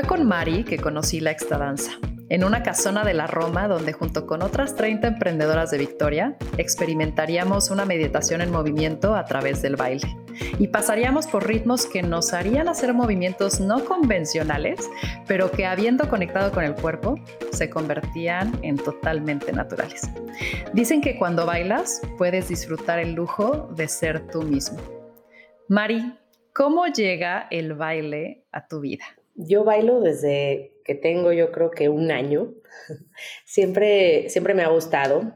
Fue con Mari que conocí la extradanza, en una casona de la Roma donde junto con otras 30 emprendedoras de Victoria experimentaríamos una meditación en movimiento a través del baile y pasaríamos por ritmos que nos harían hacer movimientos no convencionales, pero que habiendo conectado con el cuerpo se convertían en totalmente naturales. Dicen que cuando bailas puedes disfrutar el lujo de ser tú mismo. Mari, ¿cómo llega el baile a tu vida? Yo bailo desde que tengo yo creo que un año. siempre, siempre me ha gustado.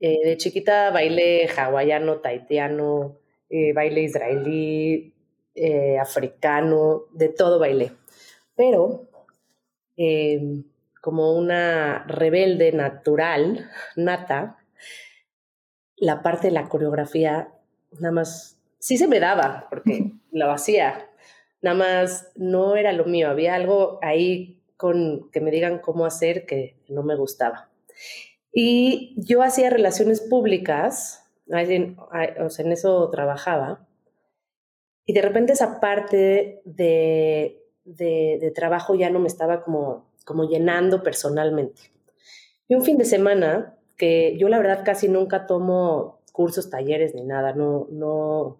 Eh, de chiquita bailé hawaiano, taitiano, eh, baile israelí, eh, africano, de todo bailé. Pero como una rebelde natural, nata, la parte de la coreografía nada más sí se me daba, porque lo hacía, nada más no era lo mío, había algo ahí con que me digan cómo hacer que no me gustaba. Y yo hacía relaciones públicas, sea, en eso trabajaba, y de repente esa parte de, de, trabajo ya no me estaba como, como llenando personalmente. Y un fin de semana, que yo la verdad casi nunca tomo cursos, talleres ni nada, no, no,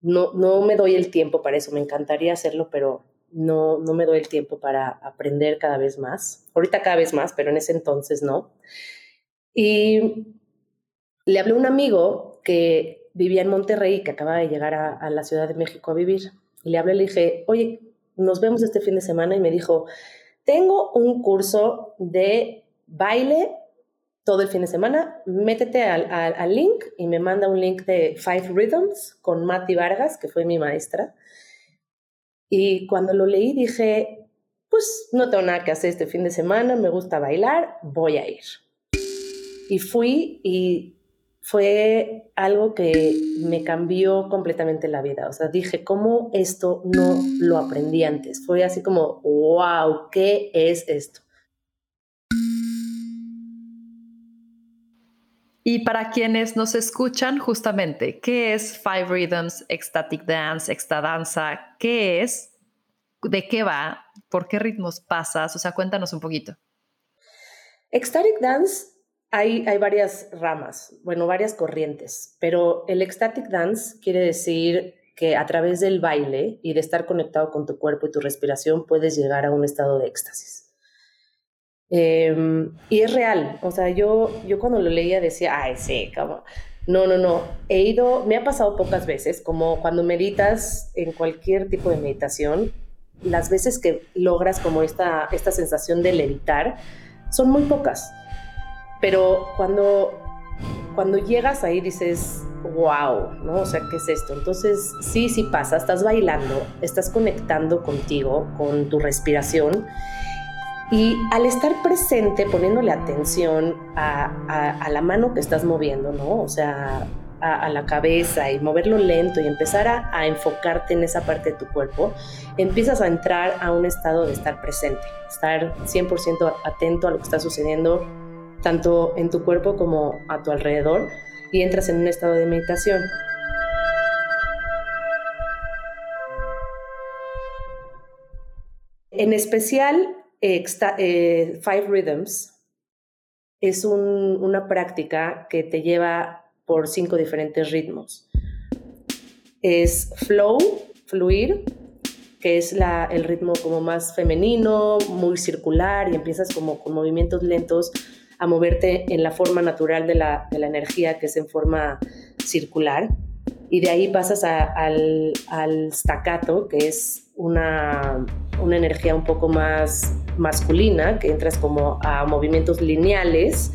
no, no me doy el tiempo para eso, me encantaría hacerlo, pero no, no me doy el tiempo para aprender cada vez más. Ahorita cada vez más, pero en ese entonces no. Y le hablé a un amigo que vivía en Monterrey, que acaba de llegar a, la Ciudad de México a vivir. Y le hablé le dije, oye, nos vemos este fin de semana. Y me dijo, tengo un curso de baile todo el fin de semana, métete al, link y me manda un link de Five Rhythms con Mati Vargas, que fue mi maestra. Y cuando lo leí dije, pues no tengo nada que hacer este fin de semana, me gusta bailar, voy a ir. Y fui y fue algo que me cambió completamente la vida. O sea, dije, ¿cómo esto no lo aprendí antes? Fue así como, wow, ¿qué es esto? Y para quienes nos escuchan, justamente, ¿qué es Five Rhythms, Ecstatic Dance, Extadanza? ¿Qué es? ¿De qué va? ¿Por qué ritmos pasas? O sea, cuéntanos un poquito. Ecstatic Dance hay, hay varias ramas, bueno, varias corrientes, pero el Ecstatic Dance quiere decir que a través del baile y de estar conectado con tu cuerpo y tu respiración puedes llegar a un estado de éxtasis. Em, y es real, o sea, yo, yo cuando lo leía decía, ay, sí, como, no, no, no, he ido, me ha pasado pocas veces, como cuando meditas en cualquier tipo de meditación, las veces que logras como esta, esta sensación de levitar son muy pocas, pero cuando, cuando llegas ahí dices, wow, ¿no? O sea, ¿qué es esto? Entonces, sí, sí pasa, estás bailando, estás conectando contigo, con tu respiración y al estar presente, poniéndole atención a, la mano que estás moviendo, ¿no? O sea, a, la cabeza y moverlo lento y empezar a, enfocarte en esa parte de tu cuerpo, empiezas a entrar a un estado de estar presente, estar 100% atento a lo que está sucediendo tanto en tu cuerpo como a tu alrededor y entras en un estado de meditación. En especial, eh, Five Rhythms es una práctica que te lleva por cinco diferentes ritmos. Es flow, fluir, que es el ritmo como más femenino, muy circular y empiezas como con movimientos lentos a moverte en la forma natural de la, energía que es en forma circular. Y de ahí pasas al, al staccato, que es una, una energía un poco más masculina, que entras como a movimientos lineales.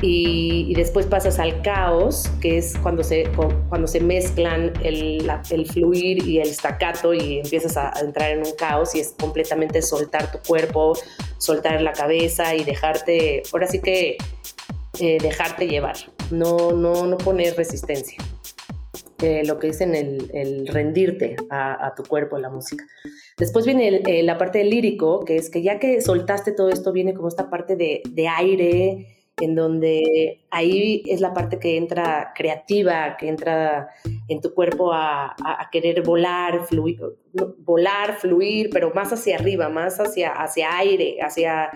Y, después pasas al caos, que es cuando se, cuando se mezclan el, el fluir y el staccato y empiezas a, entrar en un caos y es completamente soltar tu cuerpo, soltar la cabeza y dejarte, ahora sí que eh, dejarte llevar, no, no, no poner resistencia. Eh, lo que dicen el, el rendirte a, a, tu cuerpo, a la música. Después viene la parte del lírico, que es que ya que soltaste todo esto, viene como esta parte de, de aire en donde ahí es la parte que entra creativa, que entra en tu cuerpo a, querer volar, fluir, volar, fluir, pero más hacia arriba, más hacia, hacia aire, hacia,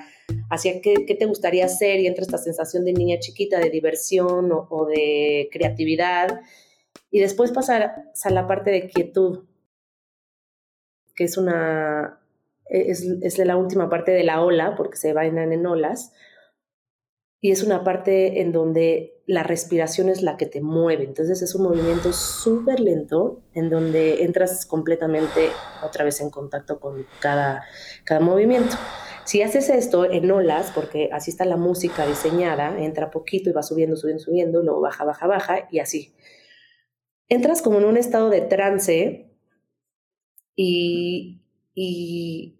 hacia qué, te gustaría hacer y entra esta sensación de niña chiquita, de diversión o, de creatividad. Y después pasar a la parte de quietud, que es una, es, es la última parte de la ola, porque se bailan en olas, y es una parte en donde la respiración es la que te mueve. Entonces es un movimiento súper lento en donde entras completamente otra vez en contacto con cada, cada movimiento. Si haces esto en olas, porque así está la música diseñada, entra poquito y va subiendo, subiendo, subiendo, luego baja, baja, baja y así. Entras como en un estado de trance y, y,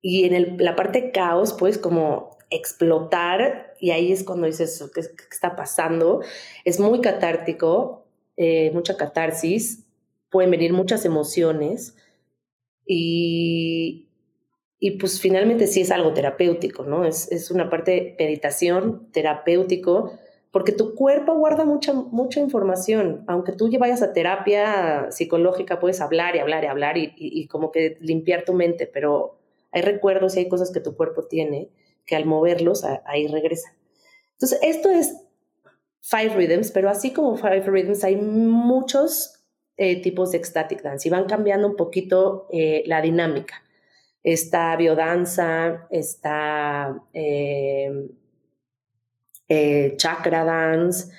y en la parte caos, pues como explotar y ahí es cuando dices, ¿qué, está pasando? Es muy catártico, eh, mucha catarsis, pueden venir muchas emociones y, y pues finalmente sí es algo terapéutico, ¿no? Es, es una parte de meditación terapéutico porque tu cuerpo guarda mucha, mucha información. Aunque tú vayas a terapia psicológica, puedes hablar y hablar y hablar y, y como que limpiar tu mente, pero hay recuerdos y hay cosas que tu cuerpo tiene que al moverlos ahí regresan. Entonces, esto es Five Rhythms, pero así como Five Rhythms hay muchos eh, tipos de ecstatic dance y van cambiando un poquito eh, la dinámica. Está biodanza, está eh, chakra dance,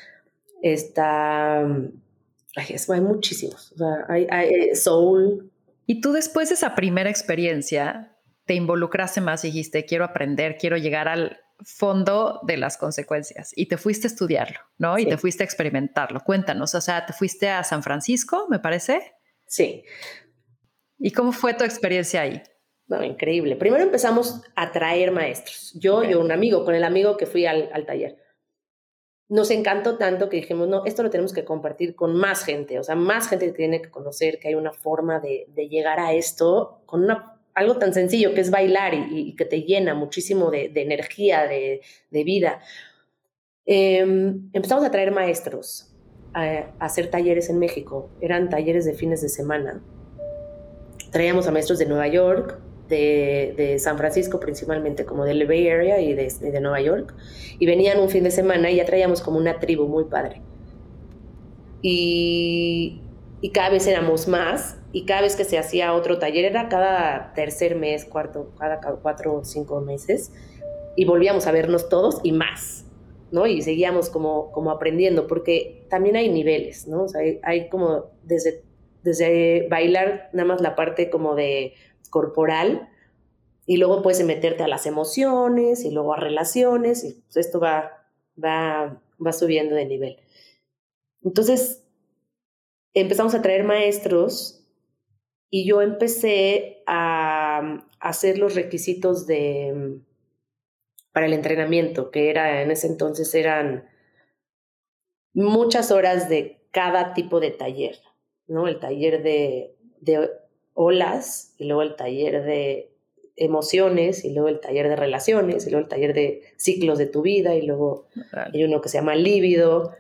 está... hay muchísimos. O sea, hay, hay soul. Y tú después de esa primera experiencia, te involucraste más y dijiste, quiero aprender, quiero llegar al fondo de las consecuencias y te fuiste a estudiarlo, ¿no? Y te fuiste a experimentarlo. Cuéntanos, o sea, te fuiste a San Francisco, me parece. Sí. ¿Y cómo fue tu experiencia ahí? No, increíble. Primero empezamos a traer maestros. Yo y un amigo, con el amigo que fui al, taller. Nos encantó tanto que dijimos, no, esto lo tenemos que compartir con más gente, o sea, más gente que tiene que conocer que hay una forma de, de llegar a esto con una algo tan sencillo que es bailar y, que te llena muchísimo de, energía, de, vida. Em, empezamos a traer maestros a, hacer talleres en México. Eran talleres de fines de semana. Traíamos a maestros de Nueva York, de, San Francisco principalmente, como del Bay Area y de, de Nueva York. Y venían un fin de semana y ya traíamos como una tribu muy padre. Y, y cada vez éramos más y cada vez que se hacía otro taller era cada tercer mes, cuarto, cada cuatro o cinco meses y volvíamos a vernos todos y más, ¿no? Y seguíamos como, como aprendiendo porque también hay niveles, ¿no? O sea, hay, como desde, desde bailar nada más la parte como de corporal y luego puedes meterte a las emociones y luego a relaciones y pues esto va, va, va subiendo de nivel. Entonces, empezamos a traer maestros y yo empecé a, hacer los requisitos de para el entrenamiento, que era en ese entonces eran muchas horas de cada tipo de taller, ¿no? El taller de, de olas y luego el taller de emociones y luego el taller de relaciones y luego el taller de ciclos de tu vida y luego hay uno que se llama líbido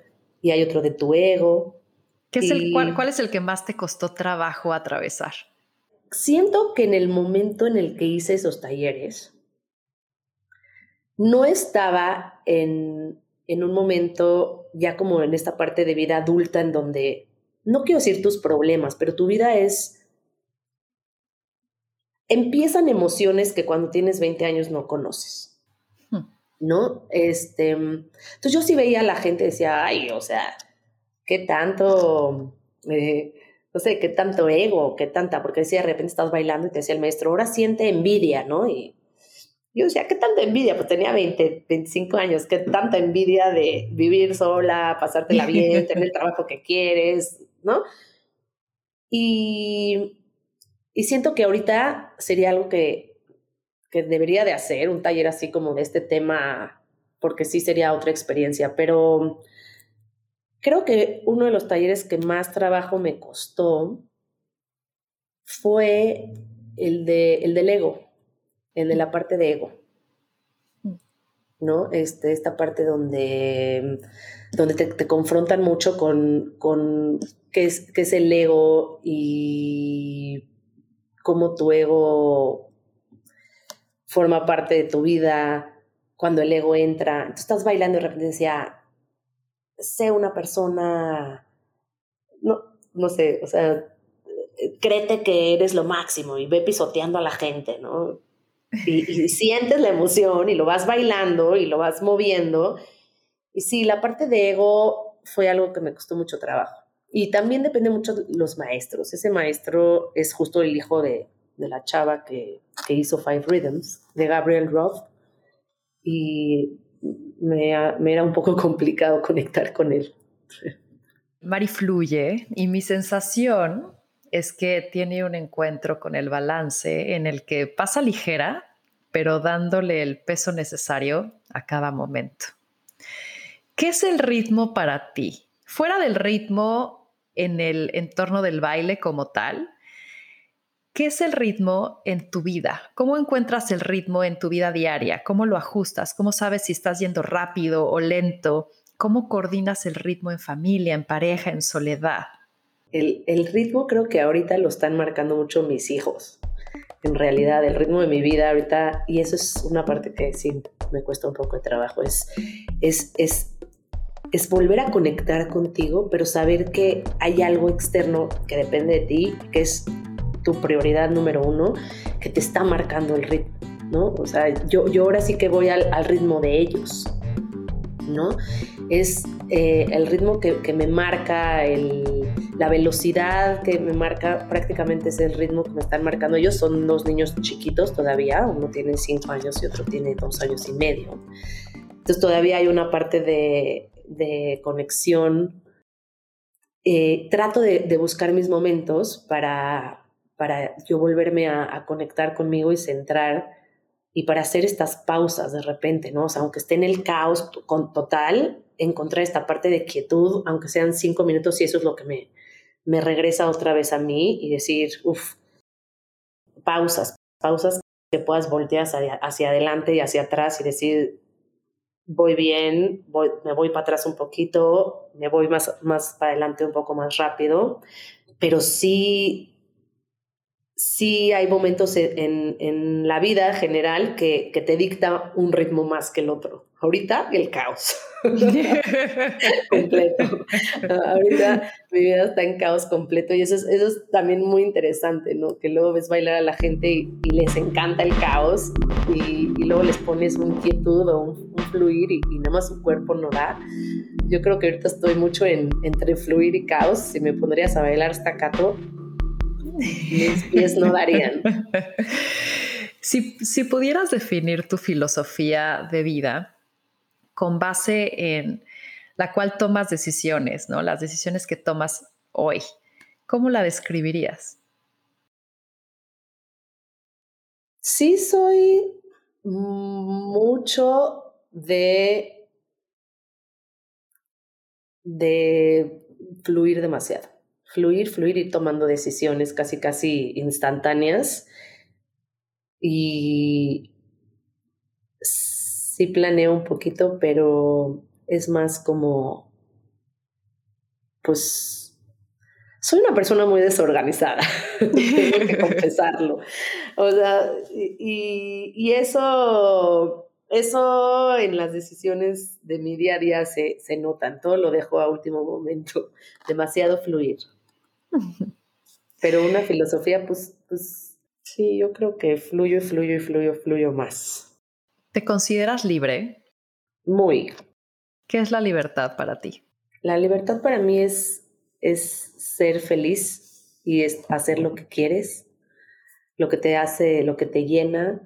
y hay otro de tu ego es el, cuál, cuál es el que más te costó trabajo atravesar? Siento que en el momento en el que hice esos talleres, no estaba en, en un momento ya como en esta parte de vida adulta en donde, no quiero decir tus problemas, pero tu vida es empiezan emociones que cuando tienes 20 años no conoces. Hmm. ¿No? Este, entonces yo sí veía a la gente decía, ay, o sea, qué tanto, eh, no sé, qué tanto ego, qué tanta, porque decía, de repente estás bailando y te decía el maestro, ahora siente envidia, ¿no? Y yo decía, ¿qué tanta envidia? Pues tenía 20, 25 años, qué tanta envidia de vivir sola, pasártela bien, tener el trabajo que quieres, ¿no? Y, y siento que ahorita sería algo que, que debería de hacer, un taller así como de este tema, porque sí sería otra experiencia, pero Creo que uno de los talleres que más trabajo me costó fue el, de, el del ego, el de la parte de ego. ¿no? Este, esta parte donde, donde te, confrontan mucho con, con qué, es, qué es el ego y cómo tu ego forma parte de tu vida, cuando el ego entra. Tú estás bailando y de repente decía, sé una persona, no, no sé, o sea, créete que eres lo máximo y ve pisoteando a la gente, ¿no? Y, sientes la emoción y lo vas bailando y lo vas moviendo. Y sí, la parte de ego fue algo que me costó mucho trabajo. Y también depende mucho de los maestros. Ese maestro es justo el hijo de, de la chava que, que, hizo Five Rhythms, de Gabriel Roth. Y me, me era un poco complicado conectar con él. Mari fluye y mi sensación es que tiene un encuentro con el balance en el que pasa ligera, pero dándole el peso necesario a cada momento. ¿Qué es el ritmo para ti? Fuera del ritmo en el entorno del baile como tal, ¿qué es el ritmo en tu vida? ¿Cómo encuentras el ritmo en tu vida diaria? ¿Cómo lo ajustas? ¿Cómo sabes si estás yendo rápido o lento? ¿Cómo coordinas el ritmo en familia, en pareja, en soledad? El, ritmo creo que ahorita lo están marcando mucho mis hijos. En realidad, el ritmo de mi vida ahorita, y eso es una parte que sí me cuesta un poco de trabajo, es, es, es, es volver a conectar contigo, pero saber que hay algo externo que depende de ti, que es tu prioridad número uno, que te está marcando el ritmo, ¿no? O sea, yo, yo ahora sí que voy al, ritmo de ellos, ¿no? Es eh, el ritmo que, que me marca el la velocidad que me marca prácticamente es el ritmo que me están marcando ellos. Son dos niños chiquitos todavía, uno tiene cinco años y otro tiene dos años y medio. Entonces todavía hay una parte de, de conexión. Eh, trato de, buscar mis momentos para, para yo volverme a, conectar conmigo y centrar y para hacer estas pausas de repente, ¿no? Aunque esté en el caos con, total, encontrar esta parte de quietud, aunque sean cinco minutos y eso es lo que me, me regresa otra vez a mí y decir, uff, pausas, pausas que puedas voltear hacia, adelante y hacia atrás y decir, voy bien, voy, me voy para atrás un poquito, me voy más, más para adelante un poco más rápido, pero sí, sí hay momentos en, en la vida general que, que te dicta un ritmo más que el otro. Ahorita el caos. completo. Ahorita mi vida está en caos completo y eso es, eso es también muy interesante, ¿no? Que luego ves bailar a la gente y, les encanta el caos y, y, luego les pones un quietud o un, fluir y, y, nada más su cuerpo no da. Yo creo que ahorita estoy mucho en, entre fluir y caos. Si me pondrías a bailar hasta cato, mis pies no darían. Si, si pudieras definir tu filosofía de vida, con base en la cual tomas decisiones, ¿no? Las decisiones que tomas hoy. ¿Cómo la describirías? Sí, soy mucho de, de fluir demasiado. Fluir, fluir y tomando decisiones casi, casi instantáneas. Y sí planeo un poquito, pero es más como, pues, soy una persona muy desorganizada, tengo que confesarlo. O sea, y, y, eso, eso en las decisiones de mi día a día se, se notan, todo lo dejo a último momento, demasiado fluir. Pero una filosofía, pues, pues sí, yo creo que fluyo y fluyo y fluyo, fluyo más. ¿Te consideras libre? Muy. ¿Qué es la libertad para ti? La libertad para mí es, es ser feliz y es hacer lo que quieres, lo que te hace, lo que te llena,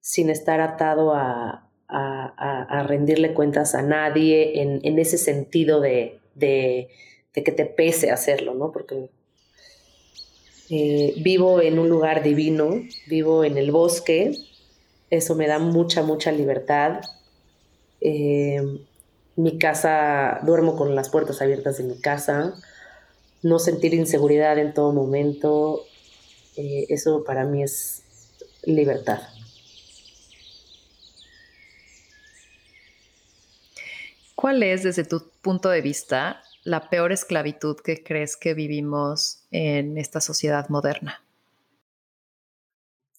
sin estar atado a, a, a, rendirle cuentas a nadie en, en ese sentido de, de, que te pese hacerlo, ¿no? Porque eh, vivo en un lugar divino, vivo en el bosque, eso me da mucha, mucha libertad. Eh, mi casa, duermo con las puertas abiertas de mi casa, no sentir inseguridad en todo momento, eh, eso para mí es libertad. ¿Cuál es, desde tu punto de vista, la peor esclavitud que crees que vivimos en esta sociedad moderna?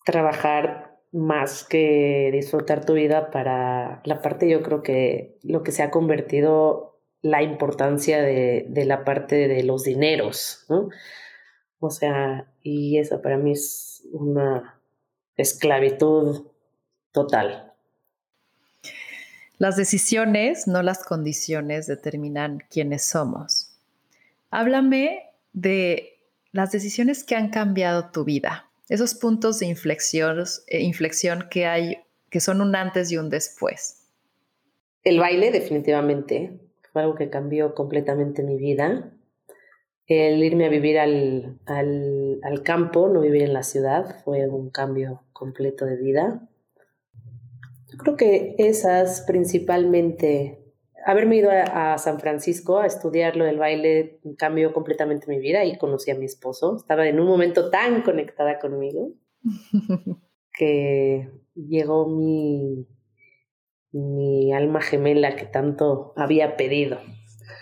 Trabajar más que disfrutar tu vida para la parte, yo creo que lo que se ha convertido la importancia de, de la parte de los dineros, ¿no? O sea, y eso para mí es una esclavitud total. Las decisiones, no las condiciones, determinan quiénes somos. Háblame de las decisiones que han cambiado tu vida, esos puntos de inflexión, eh, inflexión que hay, que son un antes y un después. El baile definitivamente fue algo que cambió completamente mi vida. El irme a vivir al, al, al campo, no vivir en la ciudad, fue un cambio completo de vida. Yo creo que esas principalmente, haberme ido a, San Francisco a estudiar lo del baile cambió completamente mi vida y conocí a mi esposo. Estaba en un momento tan conectada conmigo que llegó mi, mi alma gemela que tanto había pedido.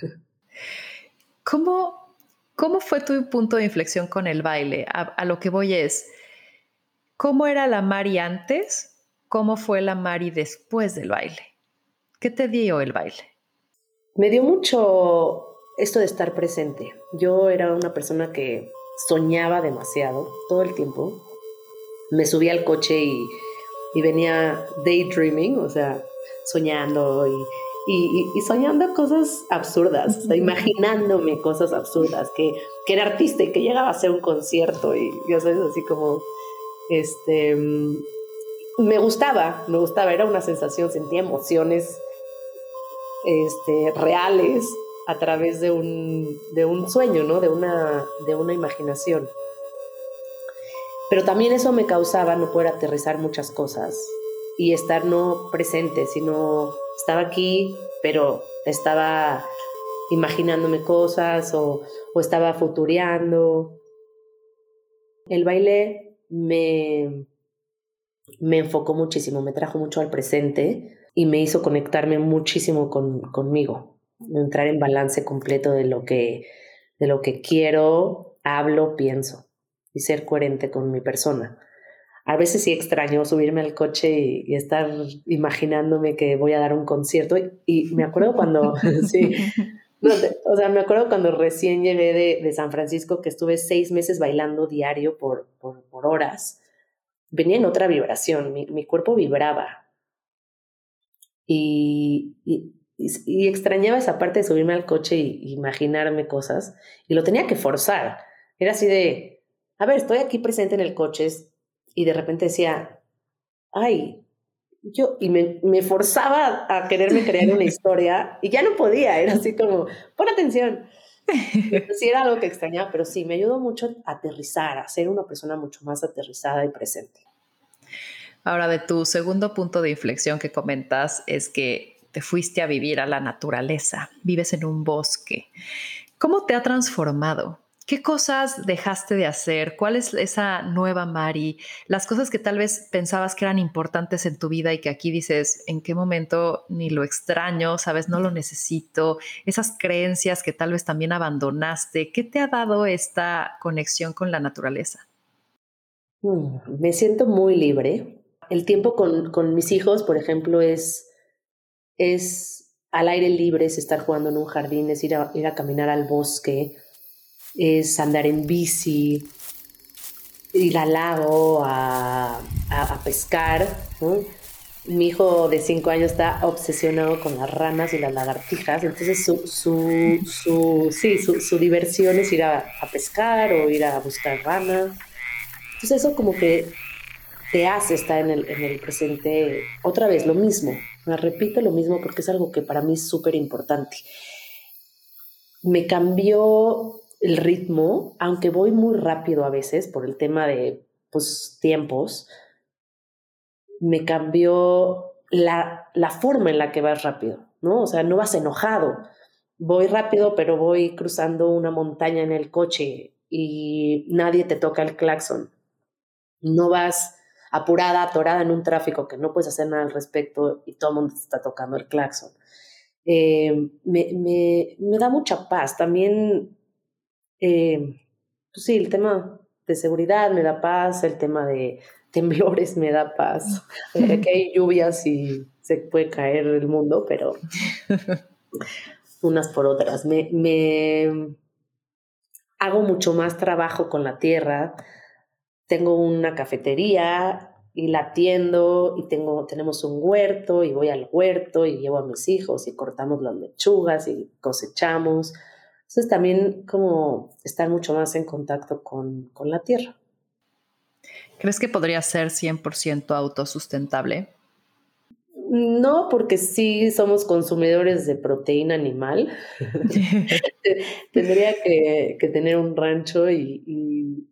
¿Cómo, ¿Cómo fue tu punto de inflexión con el baile? A, a lo que voy es, ¿cómo era la Mari antes ¿Cómo fue la Mari después del baile? ¿Qué te dio el baile? Me dio mucho esto de estar presente. Yo era una persona que soñaba demasiado todo el tiempo. Me subía al coche y, venía daydreaming, o sea, soñando y, soñando cosas absurdas, imaginándome cosas absurdas, que, que, era artista y que llegaba a hacer un concierto y ya sabes, así como, este, me gustaba, me gustaba, era una sensación, sentía emociones este, reales a través de un, de un sueño, ¿no? De una, de una imaginación. Pero también eso me causaba no poder aterrizar muchas cosas y estar no presente, sino estaba aquí, pero estaba imaginándome cosas o, o estaba futureando. El baile me, me enfocó muchísimo, me trajo mucho al presente y me hizo conectarme muchísimo con, conmigo, entrar en balance completo de lo que, de lo que quiero, hablo, pienso y ser coherente con mi persona. A veces sí extraño subirme al coche y, estar imaginándome que voy a dar un concierto. Y, me acuerdo cuando, sí, o sea, me acuerdo cuando recién llegué de, de, San Francisco que estuve seis meses bailando diario por, por, por horas venía en otra vibración, mi, mi cuerpo vibraba. Y, y, y, extrañaba esa parte de subirme al coche y imaginarme cosas, y lo tenía que forzar. Era así de, a ver, estoy aquí presente en el coche, y de repente decía, ay, yo, y me, me forzaba a quererme crear una historia, y ya no podía, era así como, pon atención. sí era algo que extrañaba, pero sí, me ayudó mucho a aterrizar, a ser una persona mucho más aterrizada y presente. Ahora, de tu segundo punto de inflexión que comentas es que te fuiste a vivir a la naturaleza, vives en un bosque. ¿Cómo te ha transformado? ¿Qué cosas dejaste de hacer? ¿Cuál es esa nueva Mari? Las cosas que tal vez pensabas que eran importantes en tu vida y que aquí dices, ¿en qué momento ni lo extraño? ¿Sabes? No lo necesito. Esas creencias que tal vez también abandonaste. ¿Qué te ha dado esta conexión con la naturaleza? Mm, me siento muy libre. El tiempo con, con mis hijos, por ejemplo, es, es al aire libre, es estar jugando en un jardín, es ir a, ir a caminar al bosque es andar en bici, ir al lago a, a, pescar. Mi hijo de cinco años está obsesionado con las ranas y las lagartijas, entonces su, su, su, sí, su, su diversión es ir a, a, pescar o ir a buscar ranas. Entonces eso como que te hace estar en el, en el presente otra vez, lo mismo. Me repito lo mismo porque es algo que para mí es súper importante. Me cambió el ritmo, aunque voy muy rápido a veces por el tema de pues, tiempos, me cambió la, la forma en la que vas rápido, ¿no? O sea, no vas enojado. Voy rápido, pero voy cruzando una montaña en el coche y nadie te toca el claxon. No vas apurada, atorada en un tráfico que no puedes hacer nada al respecto y todo el mundo está tocando el claxon. eh, me, da mucha paz. También, eh, pues sí, el tema de seguridad me da paz, el tema de temblores me da paz. que hay lluvias y se puede caer el mundo, pero unas por otras. Me, me hago mucho más trabajo con la tierra. Tengo una cafetería y la atiendo y tengo, tenemos un huerto y voy al huerto y llevo a mis hijos y cortamos las lechugas y cosechamos. Entonces también como estar mucho más en contacto con, con la tierra. ¿Crees que podría ser 100% autosustentable? No, porque sí somos consumidores de proteína animal. Tendría que, tener un rancho y,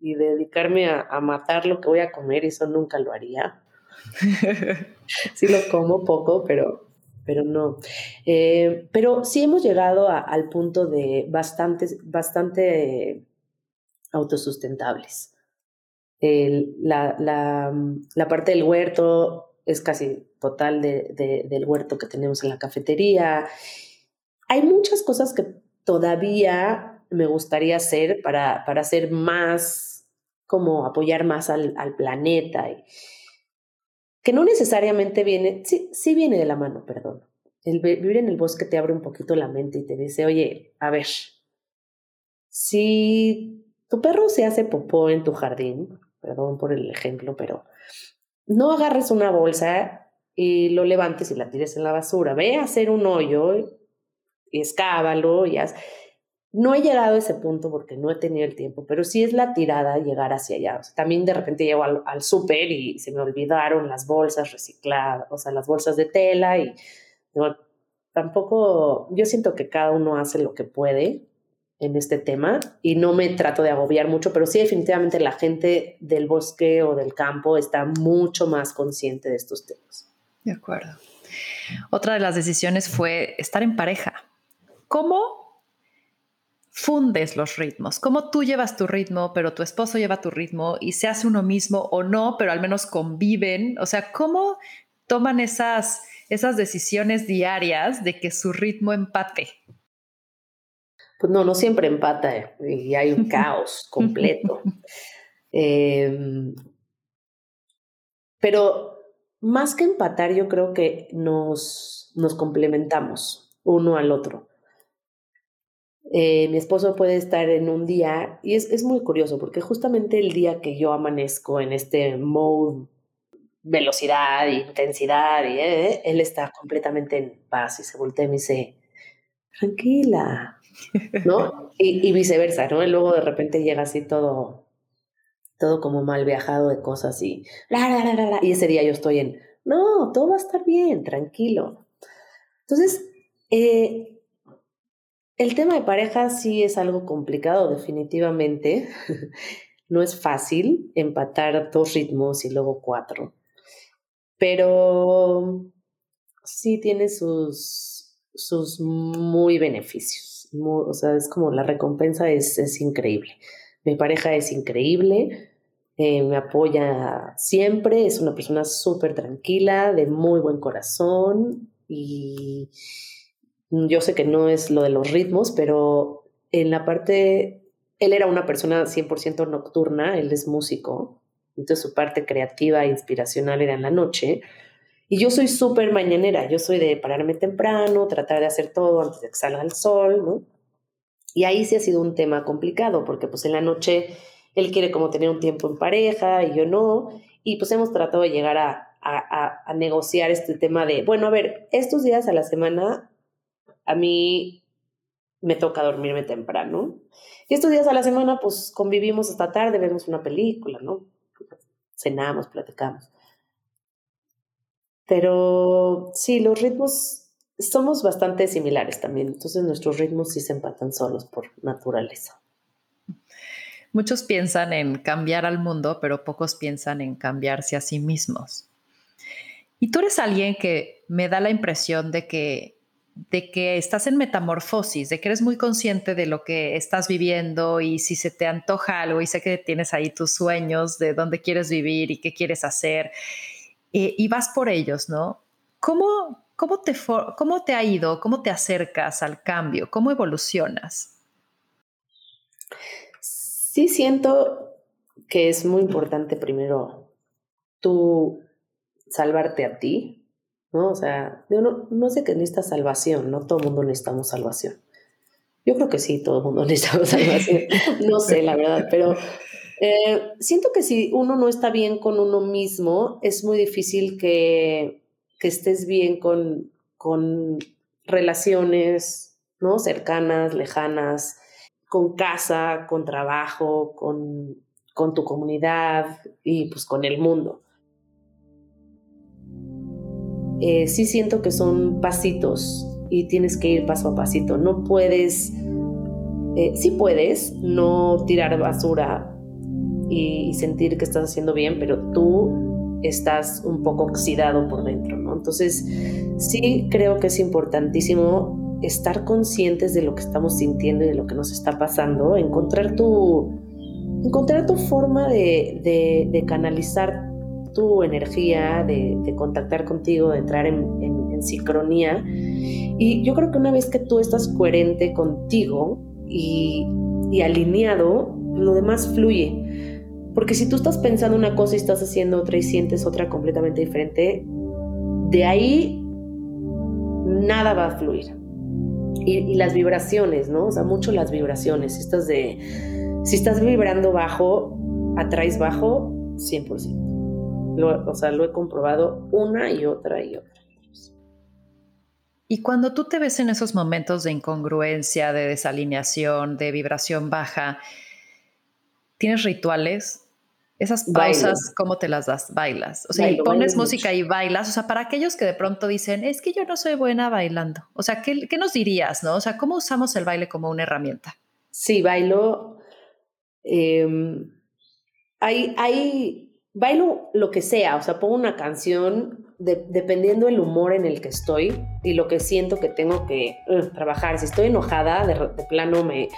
dedicarme a, matar lo que voy a comer y eso nunca lo haría. sí lo como poco, pero, pero no. Eh, pero sí hemos llegado al punto de bastante, autosustentables. la, la parte del huerto es casi total de, del huerto que tenemos en la cafetería. Hay muchas cosas que todavía me gustaría hacer para, para hacer más, como apoyar más al, planeta. Que no necesariamente viene, sí, sí viene de la mano, perdón. El vivir en el bosque te abre un poquito la mente y te dice, oye, a ver, si tu perro se hace popó en tu jardín, perdón por el ejemplo, pero no agarres una bolsa y lo levantes y la tires en la basura. Ve a hacer un hoyo y escábalo y No he llegado a ese punto porque no he tenido el tiempo, pero sí es la tirada llegar hacia allá. también de repente llego al, al súper y se me olvidaron las bolsas recicladas, o sea, las bolsas de tela y tampoco, yo siento que cada uno hace lo que puede en este tema y no me trato de agobiar mucho, pero sí definitivamente la gente del bosque o del campo está mucho más consciente de estos temas. De acuerdo. Otra de las decisiones fue estar en pareja. ¿Cómo fundes los ritmos? ¿Cómo tú llevas tu ritmo, pero tu esposo lleva tu ritmo y se hace uno mismo o no, pero al menos conviven? O sea, ¿cómo toman esas, esas decisiones diarias de que su ritmo empate? pues no, no siempre empata eh, y hay un caos completo. Em, pero más que empatar, yo creo que nos, nos complementamos uno al otro. Eh, mi esposo puede estar en un día, y es, es, muy curioso, porque justamente el día que yo amanezco en este mode velocidad, intensidad, y, eh, él está completamente en paz y se voltea y me dice, tranquila, ¿no? Y, viceversa, ¿no? Y luego de repente llega así todo, todo como mal viajado de cosas y, y ese día yo estoy en, no, todo va a estar bien, tranquilo. Entonces, eh, el tema de pareja sí es algo complicado, definitivamente. no es fácil empatar dos ritmos y luego cuatro, pero sí tiene sus, sus muy beneficios o sea, es como la recompensa es, es increíble. Mi pareja es increíble, eh, me apoya siempre, es una persona súper tranquila, de muy buen corazón y yo sé que no es lo de los ritmos, pero en la parte, él era una persona 100% nocturna, él es músico, entonces su parte creativa e inspiracional era en la noche. Y yo soy súper mañanera, yo soy de pararme temprano, tratar de hacer todo antes de que salga el sol, ¿no? Y ahí sí ha sido un tema complicado, porque pues en la noche él quiere como tener un tiempo en pareja y yo no, y pues hemos tratado de llegar a, a, a negociar este tema de, bueno, a ver, estos días a la semana a mí me toca dormirme temprano. Y estos días a la semana, pues convivimos hasta tarde, vemos una película, ¿no? Cenamos, platicamos. Pero sí, los ritmos somos bastante similares también, entonces nuestros ritmos sí se empatan solos por naturaleza. Muchos piensan en cambiar al mundo, pero pocos piensan en cambiarse a sí mismos. Y tú eres alguien que me da la impresión de que, de que estás en metamorfosis, de que eres muy consciente de lo que estás viviendo y si se te antoja algo y sé que tienes ahí tus sueños de dónde quieres vivir y qué quieres hacer eh, y vas por ellos, ¿no? ¿Cómo, ¿cómo te, ¿cómo te ha ido? ¿Cómo te acercas al cambio? ¿Cómo evolucionas? Sí siento que es muy importante primero tú salvarte a ti, ¿no? O sea, no, no sé que necesitas salvación, no todo el mundo necesitamos salvación. Yo creo que sí, todo el mundo necesita salvación. No sé, la verdad, pero eh, siento que si uno no está bien con uno mismo, es muy difícil que, que estés bien con, con relaciones, ¿no? Cercanas, lejanas, con casa, con trabajo, con, con tu comunidad y pues con el mundo. Eh, sí siento que son pasitos y tienes que ir paso a pasito. No puedes, eh, sí puedes no tirar basura y, sentir que estás haciendo bien, pero tú estás un poco oxidado por dentro, ¿no? Entonces, sí creo que es importantísimo estar conscientes de lo que estamos sintiendo y de lo que nos está pasando, encontrar tu, encontrar tu forma de, de, canalizar tu energía, de, contactar contigo, de entrar en, sincronía. Y yo creo que una vez que tú estás coherente contigo y, y alineado, lo demás fluye. Porque si tú estás pensando una cosa y estás haciendo otra y sientes otra completamente diferente, de ahí nada va a fluir. Y, las vibraciones, ¿no? O sea, mucho las vibraciones. Estas de, si estás vibrando bajo, atraes bajo, 100%. Lo, o sea, lo he comprobado una y otra y otra. Y cuando tú te ves en esos momentos de incongruencia, de desalineación, de vibración baja, ¿tienes rituales? Esas pausas, ¿cómo te las das? Bailas. O sea, y pones música y bailas. O sea, para aquellos que de pronto dicen, es que yo no soy buena bailando. O sea, ¿qué, qué nos dirías, no? O sea, ¿cómo usamos el baile como una herramienta? Sí, bailo. Em, hay, hay, bailo lo que sea. O sea, pongo una canción dependiendo el humor en el que estoy y lo que siento que tengo que trabajar. Si estoy enojada, de, de plano me,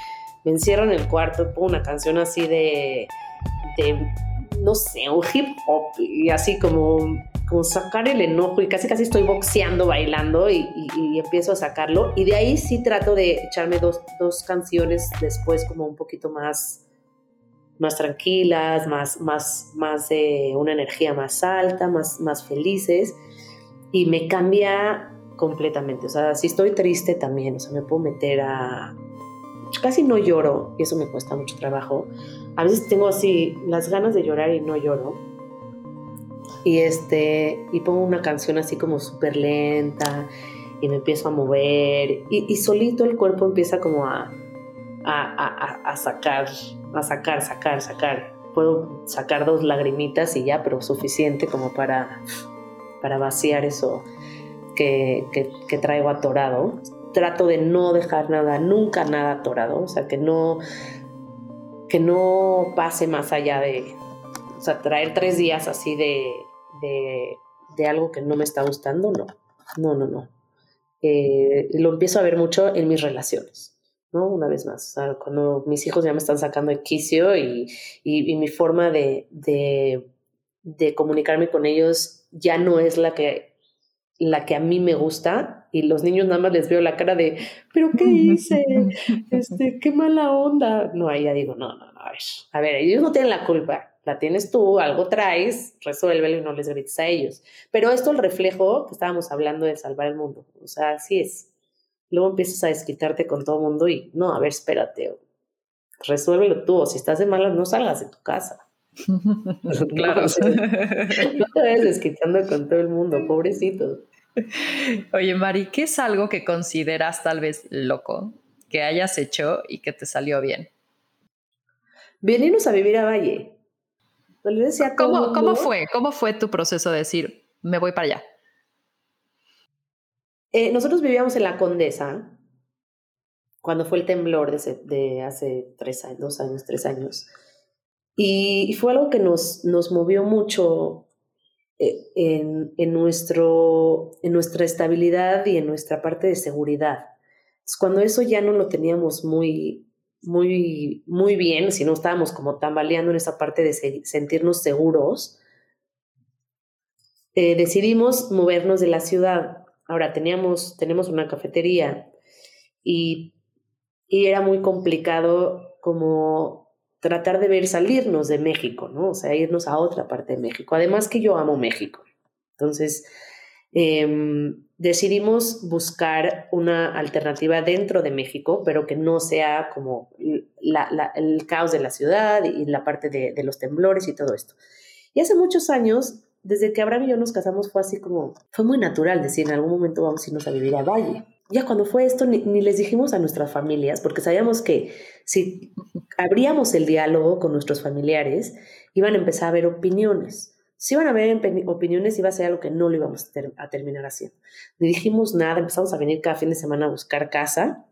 me encierro en el cuarto, pongo una canción así de de, no sé, un hip hop y así como, como sacar el enojo y casi casi estoy boxeando, bailando y, empiezo a sacarlo. Y de ahí sí trato de echarme dos, dos canciones después como un poquito más más tranquilas, más, más, más de una energía más alta, más, más felices, y me cambia completamente. O sea, si estoy triste también, o sea, me puedo meter a... Casi no lloro, y eso me cuesta mucho trabajo, a veces tengo así las ganas de llorar y no lloro. Y, este, y pongo una canción así como súper lenta y me empiezo a mover y, solito el cuerpo empieza como a, a, sacar, a sacar, sacar, sacar. Puedo sacar dos lagrimitas y ya, pero suficiente como para, para vaciar eso que, que, traigo atorado. Trato de no dejar nada, nunca nada atorado, o sea, que no, que no pase más allá de, o sea, traer tres días así de, de, algo que no me está gustando, no, no, no, no. Eh, lo empiezo a ver mucho en mis relaciones, ¿no? Una vez más, o sea, cuando mis hijos ya me están sacando de quicio y, y, mi forma de, de, de comunicarme con ellos ya no es la que, la que a mí me gusta, y los niños nada más les veo la cara de, pero ¿qué hice? Este, qué mala onda. No, ahí ya digo, no, no, no, a ver, a ver, ellos no tienen la culpa, la tienes tú, algo traes, resuélvelo y no les grites a ellos. Pero esto el reflejo que estábamos hablando de salvar el mundo, o sea, así es. Luego empiezas a desquitarte con todo el mundo y, no, a ver, espérate, resuélvelo tú, o si estás de malas, no salgas de tu casa. claro. no te vayas desquitando con todo el mundo, pobrecito. Oye, Mari, ¿qué es algo que consideras tal vez loco que hayas hecho y que te salió bien? Venirnos a vivir a Valle. ¿Cómo, ¿Cómo, fue? ¿Cómo fue tu proceso de decir, me voy para allá? Eh, nosotros vivíamos en la Condesa cuando fue el temblor de, hace dos años, tres años. Y, fue algo que nos, nos movió mucho eh, en, nuestro, en nuestra estabilidad y en nuestra parte de seguridad. Cuando eso ya no lo teníamos muy, muy, muy bien, si no estábamos como tambaleando en esa parte de sentirnos seguros, eh, decidimos movernos de la ciudad Ahora teníamos, tenemos una cafetería y, y era muy complicado como tratar de ver salirnos de México, ¿no? O sea, irnos a otra parte de México. Además que yo amo México. Entonces, em, decidimos buscar una alternativa dentro de México, pero que no sea como el caos de la ciudad y la parte de, de, los temblores y todo esto. Y hace muchos años, desde que Abraham y yo nos casamos, fue así como, fue muy natural decir, en algún momento vamos a irnos a vivir a Valle. Ya cuando fue esto, ni, ni les dijimos a nuestras familias, porque sabíamos que si abríamos el diálogo con nuestros familiares, iban a empezar a haber opiniones si iban a haber opiniones, iba a ser algo que no lo íbamos a, terminar haciendo. No dijimos nada, empezamos a venir cada fin de semana a buscar casa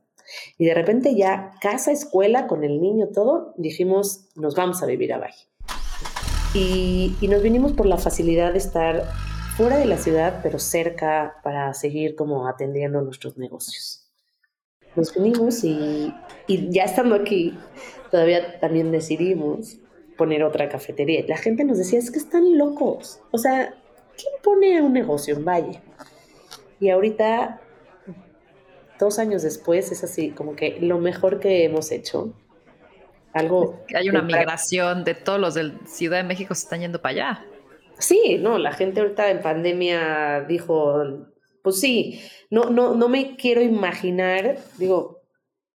y de repente ya casa, escuela, con el niño, todo, dijimos, nos vamos a vivir a Valle. Y, y nos vinimos por la facilidad de estar fuera de la ciudad, pero cerca para seguir como atendiendo nuestros negocios. Nos vinimos y, y ya estando aquí, todavía también decidimos poner otra cafetería. La gente nos decía, es que están locos. O sea, ¿quién pone un negocio en Valle? Y ahorita, dos años después, es así, como que lo mejor que hemos hecho. Algo. Hay una migración de todos los de Ciudad de México se están yendo para allá. Sí, no, la gente ahorita en pandemia dijo, pues sí, no, no, no me quiero imaginar, digo,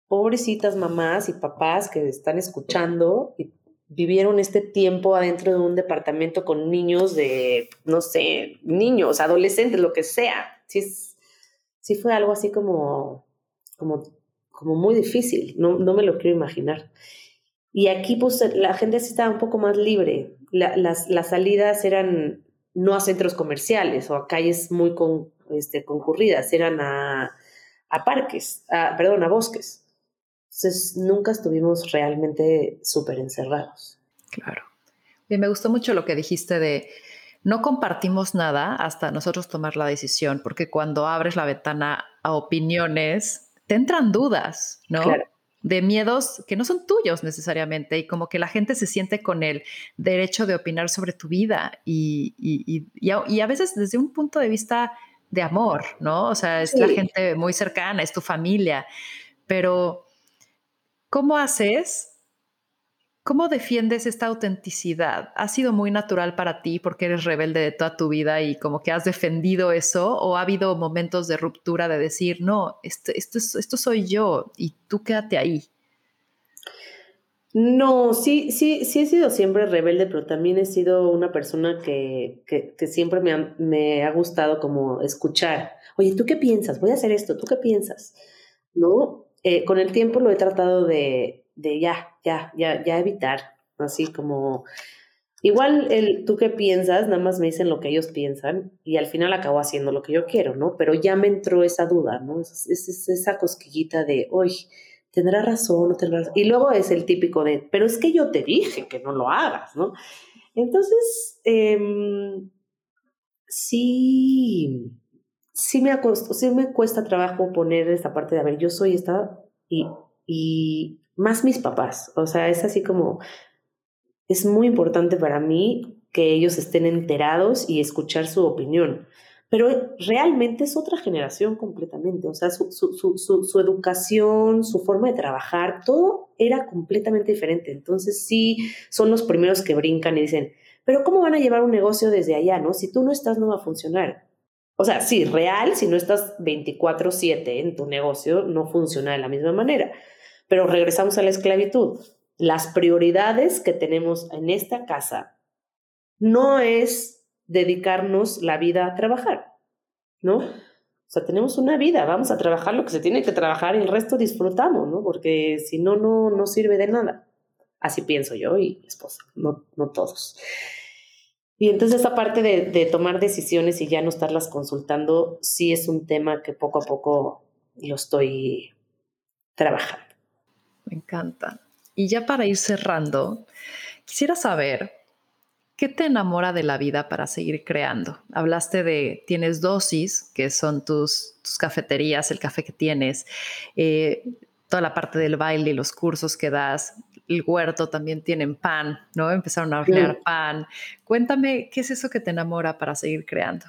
pobrecitas mamás y papás que están escuchando y vivieron este tiempo adentro de un departamento con niños de, no sé, niños, adolescentes, lo que sea. Sí, sí fue algo así como, como, como muy difícil, no, no me lo quiero imaginar. Y aquí pues la gente sí estaba un poco más libre. las, las, salidas eran no a centros comerciales o a calles muy con, este, concurridas, eran a, a parques, a, perdón, a bosques. Entonces, nunca estuvimos realmente súper encerrados. Claro. Y me gustó mucho lo que dijiste de no compartimos nada hasta nosotros tomar la decisión, porque cuando abres la ventana a opiniones, te entran dudas, ¿no? De miedos que no son tuyos necesariamente y como que la gente se siente con el derecho de opinar sobre tu vida y, y, y, a, veces desde un punto de vista de amor, ¿no? O sea, es la gente muy cercana, es tu familia, pero ¿Cómo haces? ¿Cómo defiendes esta autenticidad? ¿Ha sido muy natural para ti porque eres rebelde de toda tu vida y como que has defendido eso? ¿O ha habido momentos de ruptura de decir, no, esto, esto, soy yo y tú quédate ahí? No, sí, sí, sí he sido siempre rebelde, pero también he sido una persona que, que, siempre me ha, me ha, gustado como escuchar. Oye, ¿tú qué piensas? Voy a hacer esto, ¿tú qué piensas? ¿No? Eh, con el tiempo lo he tratado de, de ya, ya, ya, ya evitar, así como... Igual el, tú qué piensas, nada más me dicen lo que ellos piensan y al final acabo haciendo lo que yo quiero, ¿no? Pero ya me entró esa duda, ¿no? Es, es, esa cosquillita de, oye, ¿tendrá razón no tendrá razón? Y luego es el típico de, pero es que yo te dije que no lo hagas, ¿no? Entonces, em, sí, sí me, sí me cuesta trabajo poner esta parte de, a ver, yo soy esta y más mis papás. O sea, es así como, es muy importante para mí que ellos estén enterados y escuchar su opinión. Pero realmente es otra generación completamente. O sea, su, su, su, educación, su forma de trabajar, todo era completamente diferente. Entonces sí, son los primeros que brincan y dicen, pero ¿cómo van a llevar un negocio desde allá? ¿no? Si tú no estás, no va a funcionar. O sea, sí, real, si no estás 24/7 en tu negocio, no funciona de la misma manera. Pero regresamos a la esclavitud. Las prioridades que tenemos en esta casa no es dedicarnos la vida a trabajar, ¿no? O sea, tenemos una vida, vamos a trabajar lo que se tiene que trabajar y el resto disfrutamos, ¿no? Porque si no, no, no sirve de nada. Así pienso yo y mi esposa, no, no todos. Y entonces esa parte de, tomar decisiones y ya no estarlas consultando, sí es un tema que poco a poco lo estoy trabajando. Me encanta. Y ya para ir cerrando, quisiera saber, ¿qué te enamora de la vida para seguir creando? Hablaste de, tienes dosis, que son tus, tus cafeterías, el café que tienes, eh, toda la parte del baile los cursos que das, el huerto también tienen pan, ¿no? Empezaron a hornear pan. Cuéntame, ¿qué es eso que te enamora para seguir creando?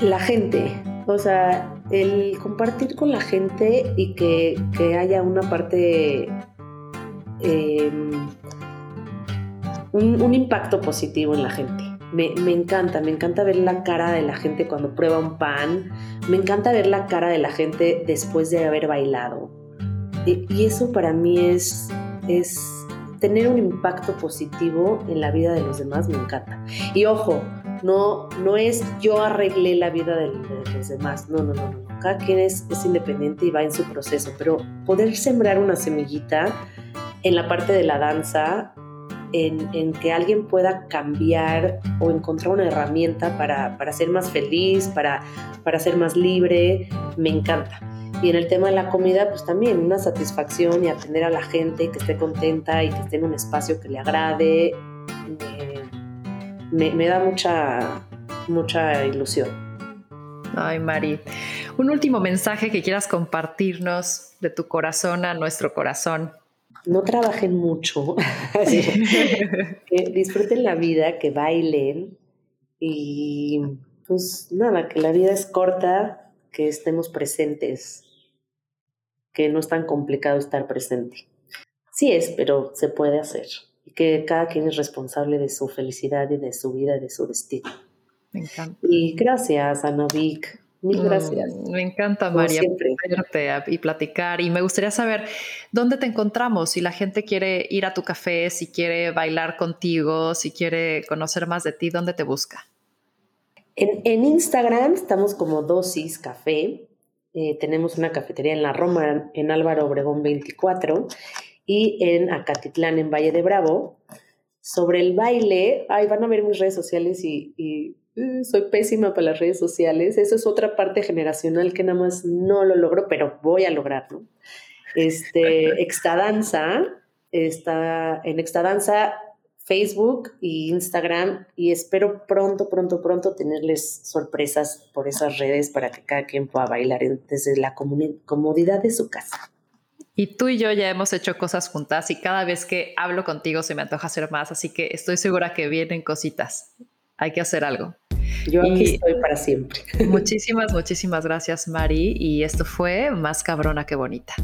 La gente, o sea, el compartir con la gente y que, haya una parte, em, un, impacto positivo en la gente. Me, me, encanta, me encanta ver la cara de la gente cuando prueba un pan, me encanta ver la cara de la gente después de haber bailado. Y, eso para mí es, es tener un impacto positivo en la vida de los demás, me encanta. Y ojo, no, no es yo arreglé la vida de, los demás, no, no, no, no. Cada quien es, es independiente y va en su proceso, pero poder sembrar una semillita en la parte de la danza, en, en, que alguien pueda cambiar o encontrar una herramienta para, para ser más feliz, para, para ser más libre, me encanta. Y en el tema de la comida, pues también una satisfacción y atender a la gente que esté contenta y que esté en un espacio que le agrade, da mucha, mucha ilusión. Ay, Mari. Un último mensaje que quieras compartirnos de tu corazón a nuestro corazón. No trabajen mucho, que disfruten la vida, que bailen y pues nada, que la vida es corta, que estemos presentes que no es tan complicado estar presente. Sí es, pero se puede hacer. Que cada quien es responsable de su felicidad y de su vida y de su destino. Me encanta. Y gracias, Vic. Mil mm, gracias. me encanta, María, verte y platicar. Y me gustaría saber dónde te encontramos, si la gente quiere ir a tu café, si quiere bailar contigo, si quiere conocer más de ti, ¿dónde te busca? En, en Instagram estamos como Dosis Café eh, tenemos una cafetería en la Roma, en Álvaro Obregón 24, y en Acatitlán, en Valle de Bravo. Sobre el baile, ay, van a ver mis redes sociales y, uh, soy pésima para las redes sociales. Eso es otra parte generacional que nada más no lo logro, pero voy a lograrlo. Este, Extadanza, está en Extadanza Facebook e Instagram y espero pronto, pronto, pronto tenerles sorpresas por esas redes para que cada quien pueda bailar desde la comodidad de su casa. Y tú y yo ya hemos hecho cosas juntas y cada vez que hablo contigo se me antoja hacer más, así que estoy segura que vienen cositas. Hay que hacer algo. Yo aquí estoy para siempre. Muchísimas, muchísimas gracias, Mari. Y esto fue Más cabrona que bonita.